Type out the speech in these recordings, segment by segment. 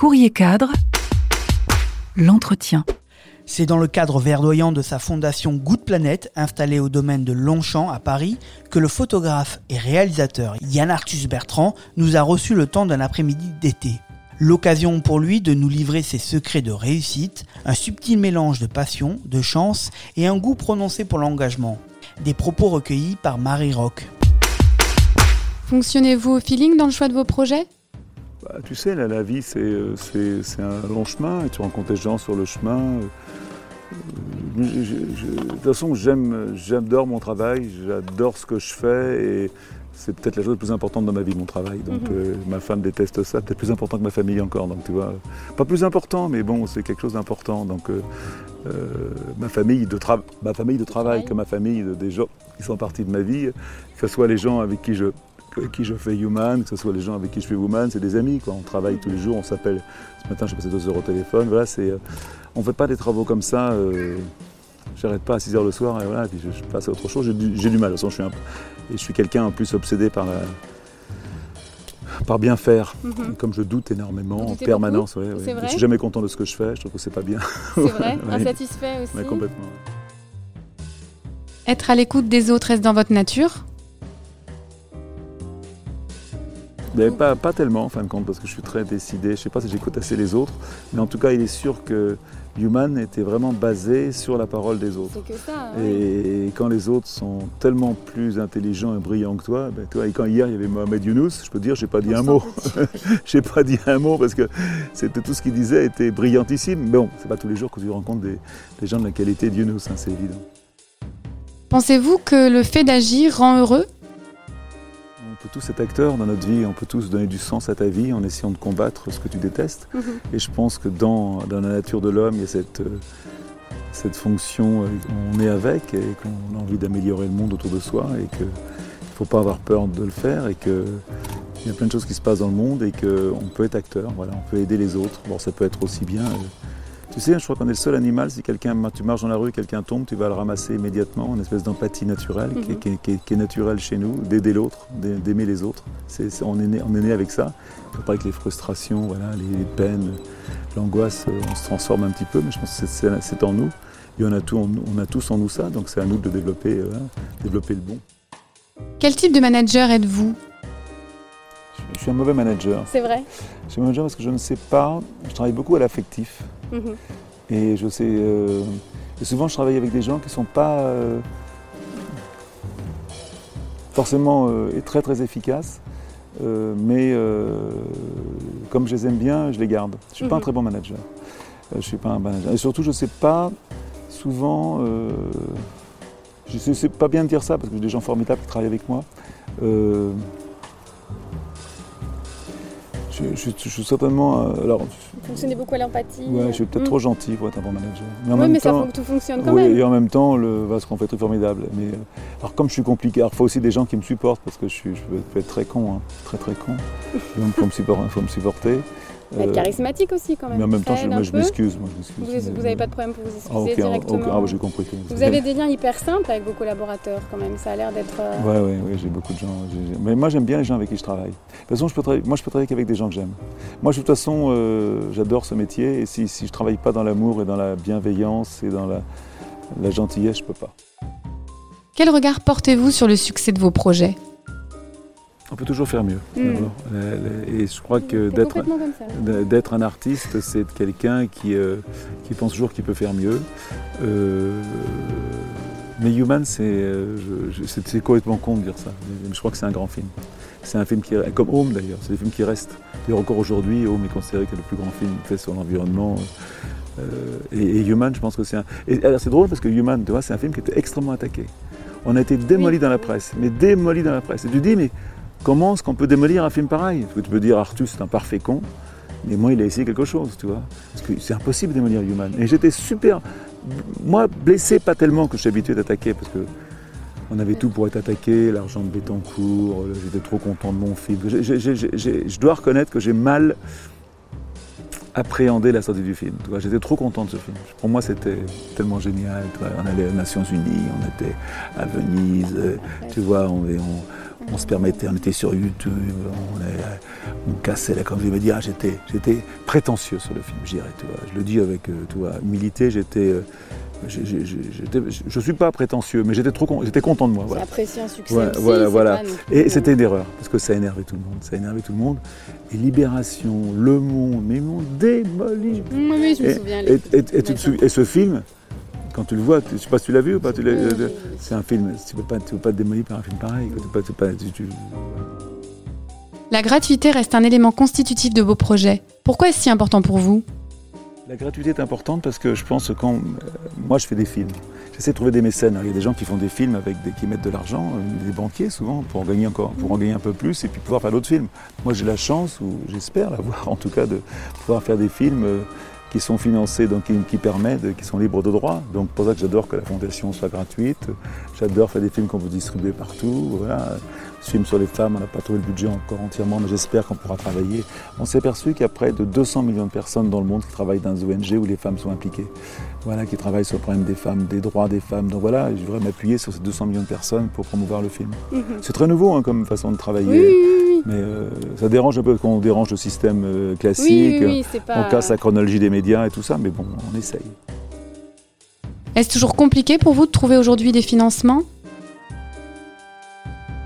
Courrier cadre, l'entretien. C'est dans le cadre verdoyant de sa fondation Good Planet, installée au domaine de Longchamp à Paris, que le photographe et réalisateur Yann Arthus Bertrand nous a reçu le temps d'un après-midi d'été. L'occasion pour lui de nous livrer ses secrets de réussite, un subtil mélange de passion, de chance et un goût prononcé pour l'engagement. Des propos recueillis par Marie Rock. Fonctionnez-vous au feeling dans le choix de vos projets? Bah, tu sais, la vie, euh, c'est un long chemin et tu rencontres des gens sur le chemin. Euh, de toute façon, j'adore mon travail, j'adore ce que je fais et c'est peut-être la chose la plus importante dans ma vie, mon travail. Donc mhm. euh, ma femme déteste ça, peut-être plus important que ma famille encore. Donc tu vois, pas plus important, mais bon, c'est quelque chose d'important. Donc ma famille de ma famille de travail, que ma famille des gens qui sont partis de ma vie, que ce soit les gens avec qui je avec qui je fais Human, que ce soit les gens avec qui je fais Woman, c'est des amis. Quoi. On travaille tous les jours, on s'appelle. Ce matin, j'ai passé deux heures au téléphone. Voilà, c'est, euh, on ne fait pas des travaux comme ça. Euh, j'arrête pas à 6 heures le soir et voilà, puis je, passe à autre chose. J'ai du, mal. De toute façon, je suis un, et je suis quelqu'un en plus obsédé par la, par bien faire. Mhm. Comme je doute énormément en permanence. Ouais, ouais. Je suis jamais content de ce que je fais. Je trouve que c'est pas bien. C'est vrai. Insatisfait aussi. complètement. Être à l'écoute des autres, est-ce dans votre nature pas, pas tellement en fin de compte, parce que je suis très décidé. Je ne sais pas si j'écoute assez les autres, mais en tout cas, il est sûr que Human était vraiment basé sur la parole des autres. Que ça, et, quand les autres sont tellement plus intelligents et brillants que toi, ben, toi et quand hier il y avait Mohamed Younous, je peux dire, j'ai pas dit un mot. j'ai pas dit un mot parce que c'était tout ce qu'il disait était brillantissime. Mais bon, c'est pas tous les jours que tu rencontres des, gens de la qualité de Younous, hein, c'est évident. Pensez-vous que le fait d'agir rend heureux? Peut tous être acteurs dans notre vie, on peut tous donner du sens à ta vie en essayant de combattre ce que tu détestes. Mhm. Et je pense que dans, dans la nature de l'homme, il y a cette, euh, cette fonction, euh, on est avec et qu'on a envie d'améliorer le monde autour de soi et qu'il ne faut pas avoir peur de le faire et qu'il y a plein de choses qui se passent dans le monde et qu'on peut être acteur, voilà, on peut aider les autres. Bon, ça peut être aussi bien euh, tu sais, je crois qu'on est le seul animal, si quelqu'un, tu marches dans la rue, quelqu'un tombe, tu vas le ramasser immédiatement, une espèce d'empathie naturelle qui, est, naturelle chez nous, d'aider l'autre, d'aimer les autres. on, est né, on est né avec ça. Pas avec les frustrations, voilà, les, peines, l'angoisse, euh, on se transforme un petit peu, mais je pense que c'est en nous. Et on a, tout, on, a tous en nous ça, donc c'est à nous de développer, euh, développer le bon. Quel type de manager êtes-vous? Je suis un mauvais manager. C'est vrai? Je suis un manager parce que je ne sais pas, je travaille beaucoup à l'affectif. Mhm. Et je sais. Euh, souvent, je travaille avec des gens qui ne sont pas euh, forcément euh, très très efficaces. mais comme je les aime bien, je les garde. Je ne suis pas un mhm. très bon manager. je ne suis pas un manager. Et surtout, je ne sais pas souvent. je ne sais pas bien dire ça parce que j'ai des gens formidables qui travaillent avec moi. Je, suis certainement. Euh, alors, Vous fonctionnez beaucoup à l'empathie. Ouais, je suis peut-être trop gentil pour être un bon manager. Mais oui, mais ça, tout fonctionne quand oui, même. Et en même temps, le, ce qu'on fait est formidable. Mais, euh, alors, comme je suis compliqué, il faut aussi des gens qui me supportent parce que je, suis, je peux être très con, hein, très très con. Donc, il faut me supporter. Faut être euh, charismatique aussi quand même. Mais en même temps, je, je m'excuse. Vous n'avez pas de problème pour vous excuser ah, directement. Ah, j'ai compris. Vous avez des liens hyper simples avec vos collaborateurs quand même. Ça a l'air d'être. Oui, oui, oui, j'ai beaucoup de gens. Mais moi, j'aime bien les gens avec qui je travaille. De toute façon, je peux moi, je peux travailler qu'avec des gens que j'aime. Moi, de toute façon, euh, j'adore ce métier. Et si, si je ne travaille pas dans l'amour et dans la bienveillance et dans la, la gentillesse, je ne peux pas. Quel regard portez-vous sur le succès de vos projets? On peut toujours faire mieux. Hmm. Et je crois que d'être un artiste, c'est quelqu'un qui, euh, qui pense toujours qu'il peut faire mieux. Euh, mais Human, euh, c'est complètement con de dire ça. Je crois que c'est un grand film. C'est un film qui, comme Home d'ailleurs, c'est des films qui restent. Et encore aujourd'hui, Home est considéré comme le plus grand film fait sur l'environnement. et, Human, je pense que c'est un. C'est drôle parce que Human, tu vois, c'est un film qui était extrêmement attaqué. On a été démoli dans la presse, mais démoli dans la presse. Et tu dis, mais Comment est-ce qu'on peut démolir un film pareil? Parce que tu peux dire Arthur c'est un parfait con, mais moi il a essayé quelque chose, tu vois. Parce que c'est impossible de démolir Human. Et j'étais super, moi blessé pas tellement que je suis habitué d'attaquer, parce que on avait tout pour être attaqué, l'argent de Bettencourt, j'étais trop content de mon film. je dois reconnaître que j'ai mal appréhendé la sortie du film. J'étais trop content de ce film. Pour moi, c'était tellement génial. On allait aux Nations Unies, on était à Venise, tu vois, on, on se permettait, on était sur YouTube, on, on cassait la comme je me dire, ah, j'étais, j'étais prétentieux sur le film, je dirais, tu vois. Je le dis avec, euh, tu vois, humilité, j'étais, euh, j'ai- j'ai- j'étais- je suis pas prétentieux, mais j'étais trop, con- j'étais content de moi. Voilà. apprécier un succès Ouais, aussi. voilà, voilà. Et euh, c'était une erreur, parce que ça a énervé tout le monde, ça a énervé tout le monde. Et Libération, Le Monde, mais ils m'ont démoli. Oui, oui, je me souviens. et ce film, quand tu le vois, tu- je sais pas si tu l'as vu ou pas, euh, c'est un film, tu ne peux, pas- tu peux pas te démolir par un film pareil. quoi. Tu peux pas- tu peux pas- tu- tu- La gratuité reste un élément constitutif de vos projets. Pourquoi est-ce si important pour vous? La gratuité est importante parce que je pense que quand euh, moi je fais des films, j'essaie de trouver des mécènes. Alors, il y a des gens qui font des films avec des, qui mettent de l'argent, euh, des banquiers souvent, pour en gagner encore, pour en gagner un peu plus et puis pouvoir faire d'autres films. Moi j'ai la chance, ou j'espère l'avoir en tout cas, de pouvoir faire des films euh, qui sont financés, donc qui, qui permettent, qui sont libres de droit. Donc pour ça que j'adore que la fondation soit gratuite. J'adore faire des films qu'on peut distribuer partout. Voilà. Ce film sur les femmes, on n'a pas trouvé le budget encore entièrement, mais j'espère qu'on pourra travailler. On s'est aperçu qu'il y a près de 200 millions de personnes dans le monde qui travaillent dans des ONG où les femmes sont impliquées. Voilà, qui travaillent sur le problème des femmes, des droits des femmes. Donc voilà, je voudrais m'appuyer sur ces 200 millions de personnes pour promouvoir le film. Mhm. C'est très nouveau hein, comme façon de travailler. Oui, oui, oui. Mais euh, ça dérange un peu qu'on dérange le système euh, classique. Oui, oui, pas. On casse la chronologie des médias et tout ça, mais bon, on essaye. Est-ce toujours compliqué pour vous de trouver aujourd'hui des financements?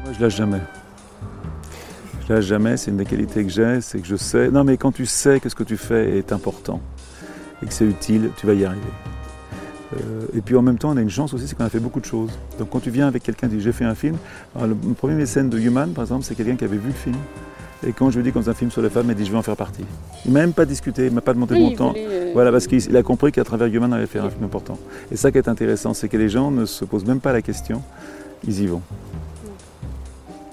Moi, je lâche jamais. Je lâche jamais, c'est une des qualités que j'ai, c'est que je sais. Non, mais quand tu sais que ce que tu fais est important et que c'est utile, tu vas y arriver. Euh, et puis en même temps, on a une chance aussi, c'est qu'on a fait beaucoup de choses. Donc quand tu viens avec quelqu'un qui dit j'ai fait un film, alors, le, le premier mécène de Human, par exemple, c'est quelqu'un qui avait vu le film. Et quand je lui dis qu'on faisait un film sur les femmes, il dit je vais en faire partie. Il m'a même pas discuté, il m'a pas demandé Oui, mon temps. voulait, euh, Voilà, parce qu'il il a compris qu'à travers Human, on allait faire un film important. Et ça qui est intéressant, c'est que les gens ne se posent même pas la question, ils y vont.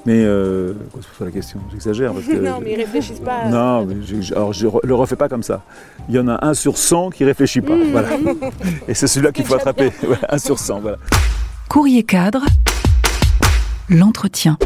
Mais, euh, quoi, c'est pas la question, j'exagère. parce que- non, mais ils réfléchissent pas. Non, mais je, je- alors je le refais pas comme ça. Il y en a un sur 100 qui réfléchit pas. Mmh. Voilà. Et c'est celui-là qu'il faut attraper. Un sur 100, voilà. Courrier cadre, l'entretien.